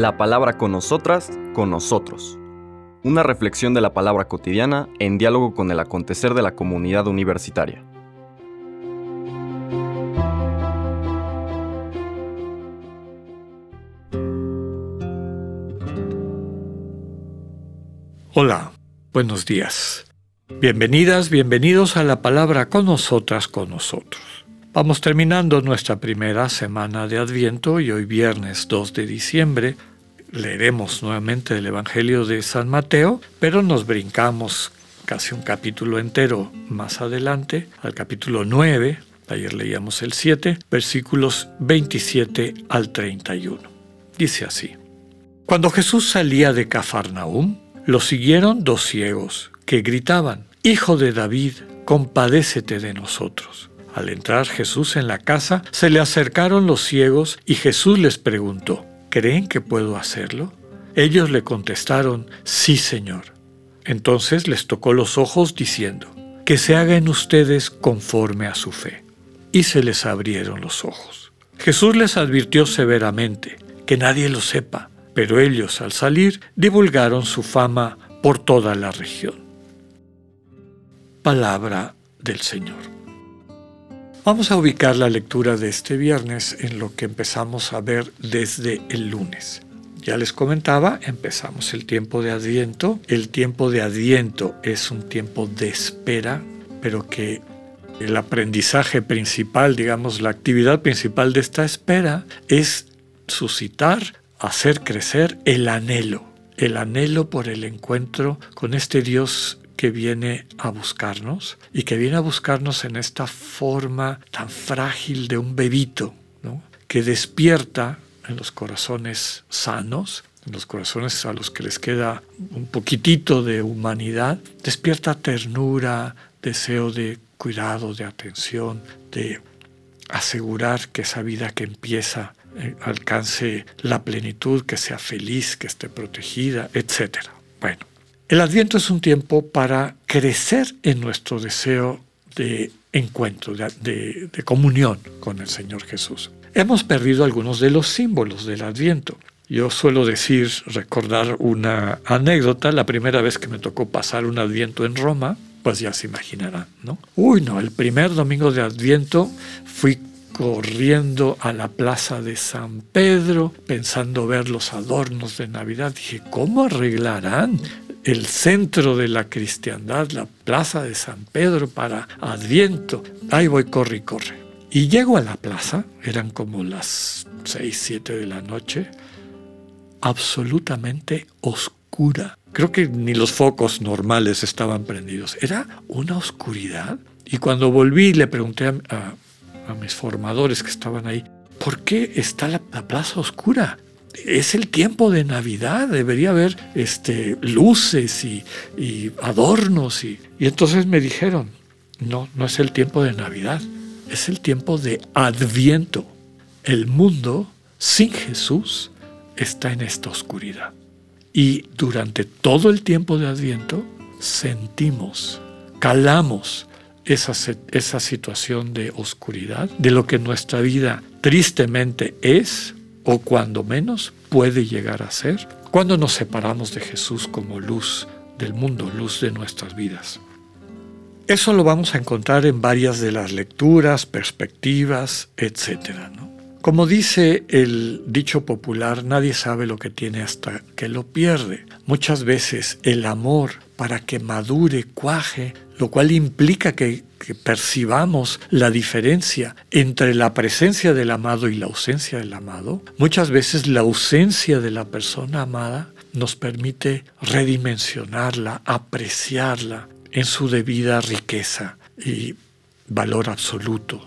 La palabra con nosotras, con nosotros. Una reflexión de la palabra cotidiana en diálogo con el acontecer de la comunidad universitaria. Hola, buenos días. Bienvenidas, bienvenidos a la palabra con nosotras, con nosotros. Vamos terminando nuestra primera semana de Adviento y hoy viernes 2 de diciembre leeremos nuevamente el Evangelio de San Mateo, pero nos brincamos casi un capítulo entero más adelante, al capítulo 9, ayer leíamos el 7, versículos 27 al 31. Dice así, Cuando Jesús salía de Cafarnaúm, lo siguieron dos ciegos que gritaban, Hijo de David, compadécete de nosotros. Al entrar Jesús en la casa, se le acercaron los ciegos y Jesús les preguntó, ¿creen que puedo hacerlo? Ellos le contestaron, sí, Señor. Entonces les tocó los ojos diciendo, que se haga en ustedes conforme a su fe. Y se les abrieron los ojos. Jesús les advirtió severamente, que nadie lo sepa, pero ellos al salir divulgaron su fama por toda la región. Palabra del Señor. Vamos a ubicar la lectura de este viernes en lo que empezamos a ver desde el lunes. Ya les comentaba, empezamos el tiempo de Adviento. El tiempo de Adviento es un tiempo de espera, pero que el aprendizaje principal, digamos, la actividad principal de esta espera es suscitar, hacer crecer el anhelo, el anhelo por el encuentro con este Dios que viene a buscarnos y que viene a buscarnos en esta forma tan frágil de un bebito, que despierta en los corazones sanos, en los corazones a los que les queda un poquitito de humanidad, despierta ternura, deseo de cuidado, de atención, de asegurar que esa vida que empieza eh, alcance la plenitud, que sea feliz, que esté protegida, etc. Bueno, el Adviento es un tiempo para crecer en nuestro deseo de encuentro, de, comunión con el Señor Jesús. Hemos perdido algunos de los símbolos del Adviento. Yo suelo decir, recordar una anécdota, la primera vez que me tocó pasar un Adviento en Roma, pues ya se imaginarán, ¿no? Uy, no, el primer domingo de Adviento fui corriendo a la plaza de San Pedro, pensando ver los adornos de Navidad. Dije, ¿cómo arreglarán el centro de la cristiandad, la plaza de San Pedro para Adviento. Ahí voy, corre y corre. Y llego a la plaza, eran como las 6, 7 de la noche, absolutamente oscura. Creo que ni los focos normales estaban prendidos. Era una oscuridad. Y cuando volví le pregunté a, mis formadores que estaban ahí, ¿por qué está la plaza oscura? Es el tiempo de Navidad, debería haber este, luces y, adornos. Y, y entonces me dijeron, no, no es el tiempo de Navidad, es el tiempo de Adviento. El mundo sin Jesús está en esta oscuridad. Y durante todo el tiempo de Adviento sentimos, calamos esa, esa situación de oscuridad, de lo que nuestra vida tristemente es o cuando menos puede llegar a ser cuando nos separamos de Jesús como luz del mundo, luz de nuestras vidas. Eso lo vamos a encontrar en varias de las lecturas, perspectivas, etc. Como dice el dicho popular, nadie sabe lo que tiene hasta que lo pierde. Muchas veces el amor, para que madure, cuaje, lo cual implica que, percibamos la diferencia entre la presencia del amado y la ausencia del amado, muchas veces la ausencia de la persona amada nos permite redimensionarla, apreciarla en su debida riqueza y valor absoluto.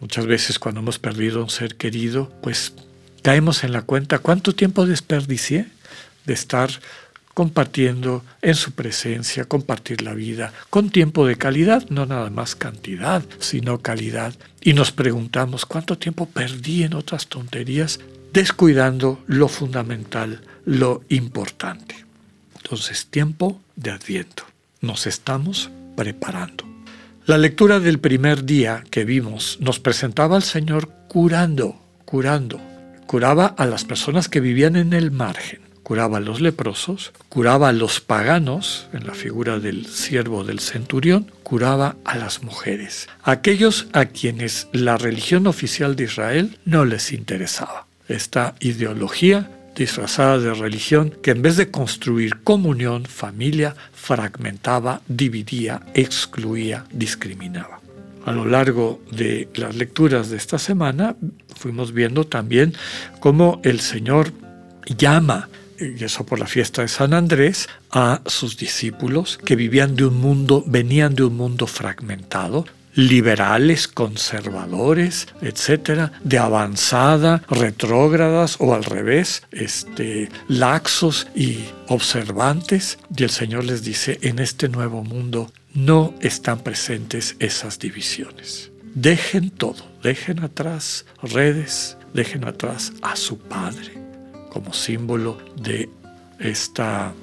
Muchas veces cuando hemos perdido un ser querido, pues caemos en la cuenta cuánto tiempo desperdicié de estar compartiendo en su presencia, compartir la vida, con tiempo de calidad, no nada más cantidad, sino calidad. Y nos preguntamos cuánto tiempo perdí en otras tonterías, descuidando lo fundamental, lo importante. Entonces, tiempo de adviento. Nos estamos preparando. La lectura del primer día que vimos nos presentaba al Señor curando, curando, curaba a las personas que vivían en el margen curaba a los leprosos, curaba a los paganos, en la figura del siervo del centurión, curaba a las mujeres, aquellos a quienes la religión oficial de Israel no les interesaba. Esta ideología disfrazada de religión que en vez de construir comunión, familia, fragmentaba, dividía, excluía, discriminaba. A lo largo de las lecturas de esta semana fuimos viendo también cómo el Señor llama y eso por la fiesta de San Andrés, a sus discípulos que vivían de un mundo, venían de un mundo fragmentado, liberales, conservadores, etcétera, de avanzada, retrógradas o al revés, este, laxos y observantes. Y el Señor les dice, en este nuevo mundo no están presentes esas divisiones. Dejen todo, dejen atrás redes, dejen atrás a su Padre como símbolo de esta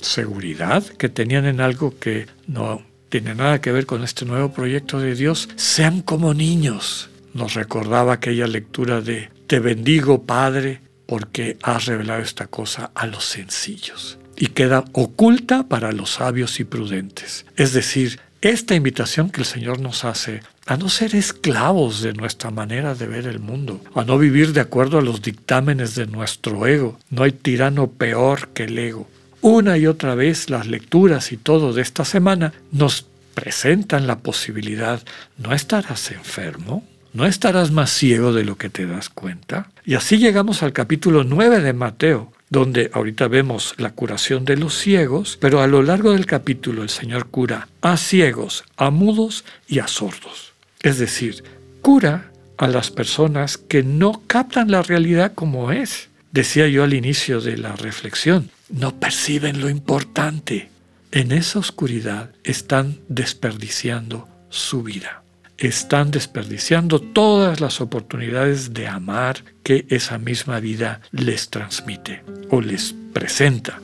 seguridad que tenían en algo que no tiene nada que ver con este nuevo proyecto de Dios, sean como niños. Nos recordaba aquella lectura de Te bendigo Padre porque has revelado esta cosa a los sencillos y queda oculta para los sabios y prudentes. Es decir, esta invitación que el Señor nos hace a no ser esclavos de nuestra manera de ver el mundo, a no vivir de acuerdo a los dictámenes de nuestro ego. No hay tirano peor que el ego. Una y otra vez las lecturas y todo de esta semana nos presentan la posibilidad, ¿no estarás enfermo? ¿No estarás más ciego de lo que te das cuenta? Y así llegamos al capítulo 9 de Mateo, donde ahorita vemos la curación de los ciegos, pero a lo largo del capítulo el Señor cura a ciegos, a mudos y a sordos. Es decir, cura a las personas que no captan la realidad como es. Decía yo al inicio de la reflexión, no perciben lo importante. En esa oscuridad están desperdiciando su vida están desperdiciando todas las oportunidades de amar que esa misma vida les transmite o les presenta.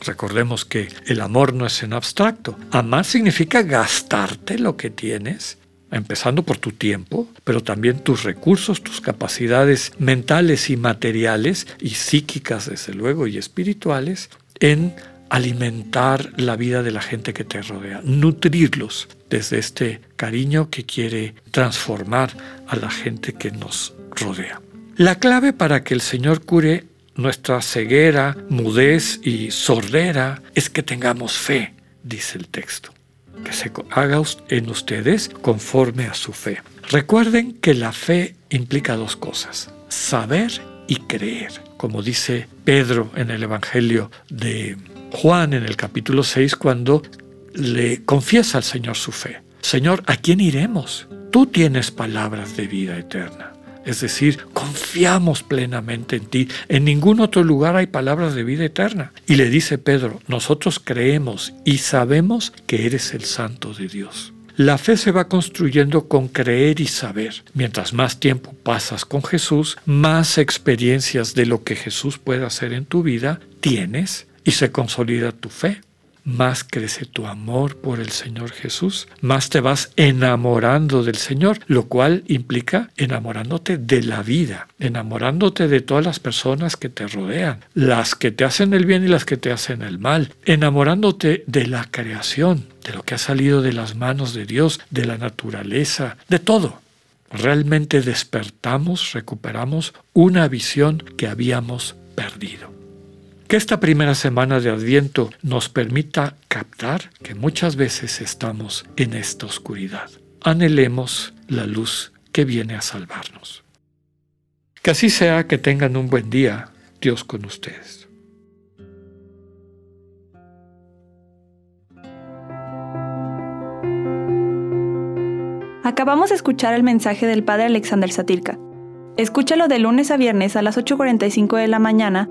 Recordemos que el amor no es en abstracto. Amar significa gastarte lo que tienes, empezando por tu tiempo, pero también tus recursos, tus capacidades mentales y materiales y psíquicas, desde luego, y espirituales, en alimentar la vida de la gente que te rodea, nutrirlos desde este cariño que quiere transformar a la gente que nos rodea. La clave para que el Señor cure nuestra ceguera, mudez y sordera es que tengamos fe, dice el texto. Que se haga en ustedes conforme a su fe. Recuerden que la fe implica dos cosas, saber y creer. Como dice Pedro en el Evangelio de Juan en el capítulo 6 cuando le confiesa al Señor su fe. Señor, ¿a quién iremos? Tú tienes palabras de vida eterna. Es decir, confiamos plenamente en ti. En ningún otro lugar hay palabras de vida eterna. Y le dice Pedro, nosotros creemos y sabemos que eres el santo de Dios. La fe se va construyendo con creer y saber. Mientras más tiempo pasas con Jesús, más experiencias de lo que Jesús puede hacer en tu vida tienes y se consolida tu fe. Más crece tu amor por el Señor Jesús, más te vas enamorando del Señor, lo cual implica enamorándote de la vida, enamorándote de todas las personas que te rodean, las que te hacen el bien y las que te hacen el mal, enamorándote de la creación, de lo que ha salido de las manos de Dios, de la naturaleza, de todo. Realmente despertamos, recuperamos una visión que habíamos perdido. Que esta primera semana de Adviento nos permita captar que muchas veces estamos en esta oscuridad. Anhelemos la luz que viene a salvarnos. Que así sea, que tengan un buen día, Dios con ustedes. Acabamos de escuchar el mensaje del Padre Alexander Satirka. Escúchalo de lunes a viernes a las 8.45 de la mañana